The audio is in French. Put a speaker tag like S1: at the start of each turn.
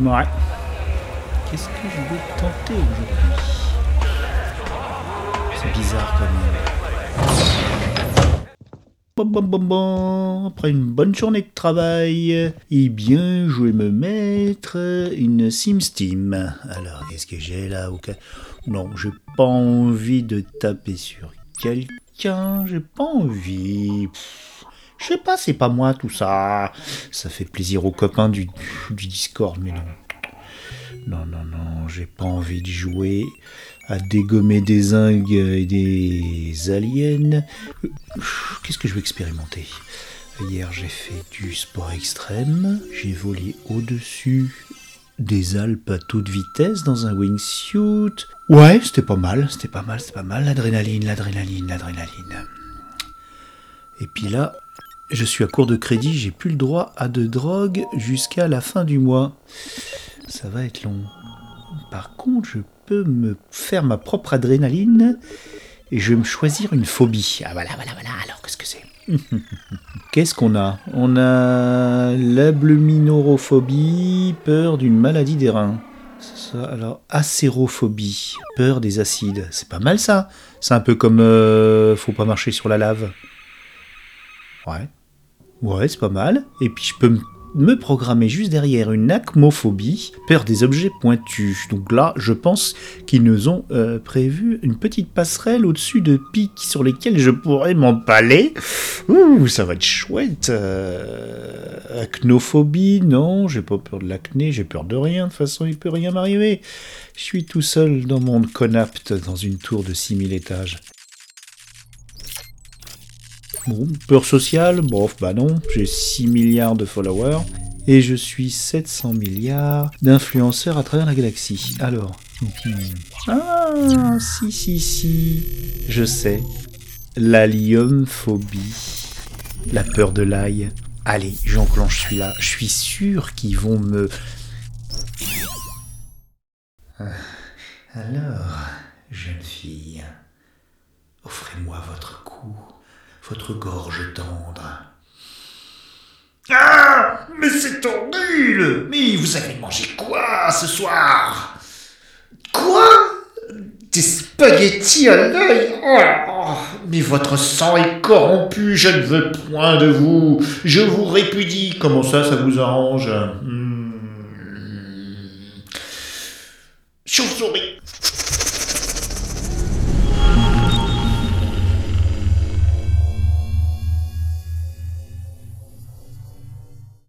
S1: Ouais. Qu'est-ce que je vais tenter aujourd'hui? C'est bizarre quand même. Bon, bon, bon, bon. Après une bonne journée de travail, eh bien, je vais me mettre une SimSteam. Alors, qu'est-ce que j'ai là au cas Non, j'ai pas envie de taper sur quelqu'un, j'ai pas envie. Pff, Je sais pas, c'est pas moi tout ça. Ça fait plaisir aux copains du, Discord, mais non. Non, non, non, j'ai pas envie de jouer à dégommer des zingues et des aliens. Qu'est-ce que je vais expérimenter? Hier, j'ai fait du sport extrême. J'ai volé au-dessus des Alpes à toute vitesse dans un wingsuit. Ouais, c'était pas mal, c'était pas mal, c'était pas mal. L'adrénaline, l'adrénaline, l'adrénaline. Et puis là, je suis à court de crédit, j'ai plus le droit à de drogue jusqu'à la fin du mois. Ça va être long. Par contre, je peux me faire ma propre adrénaline et je vais me choisir une phobie. Ah voilà, voilà, voilà. Alors, qu'est-ce que c'est? Qu'est-ce qu'on a? On a l'abluminorophobie, peur d'une maladie des reins. Alors, acérophobie, peur des acides. C'est pas mal ça. C'est un peu comme euh, faut pas marcher sur la lave. Ouais. Ouais, c'est pas mal. Et puis je peux me- me programmer juste derrière une acmophobie, peur des objets pointus. Donc là, je pense qu'ils nous ont euh, prévu une petite passerelle au-dessus de pics sur lesquels je pourrais m'empaler. Ouh, ça va être chouette. Euh, acnophobie, non, j'ai pas peur de l'acné, j'ai peur de rien. De toute façon, il peut rien m'arriver. Je suis tout seul dans mon conapte dans une tour de 6000 étages. Bon, peur sociale, bof, bah non, j'ai 6 milliards de followers et je suis 700 milliards d'influenceurs à travers la galaxie. Alors, ah, si, si, si, je sais, l'alliumphobie, la peur de l'ail. Allez, j'enclenche celui-là, je suis sûr qu'ils vont me... Ah, Alors, jeune fille, offrez-moi votre cou votre gorge tendre. Ah Mais c'est horrible Mais vous avez mangé quoi ce soir? Quoi? Des spaghettis à l'œil? Oh, Mais votre sang est corrompu, je ne veux point de vous. Je vous répudie. Comment ça, ça vous arrange? Hmm. Chauve-souris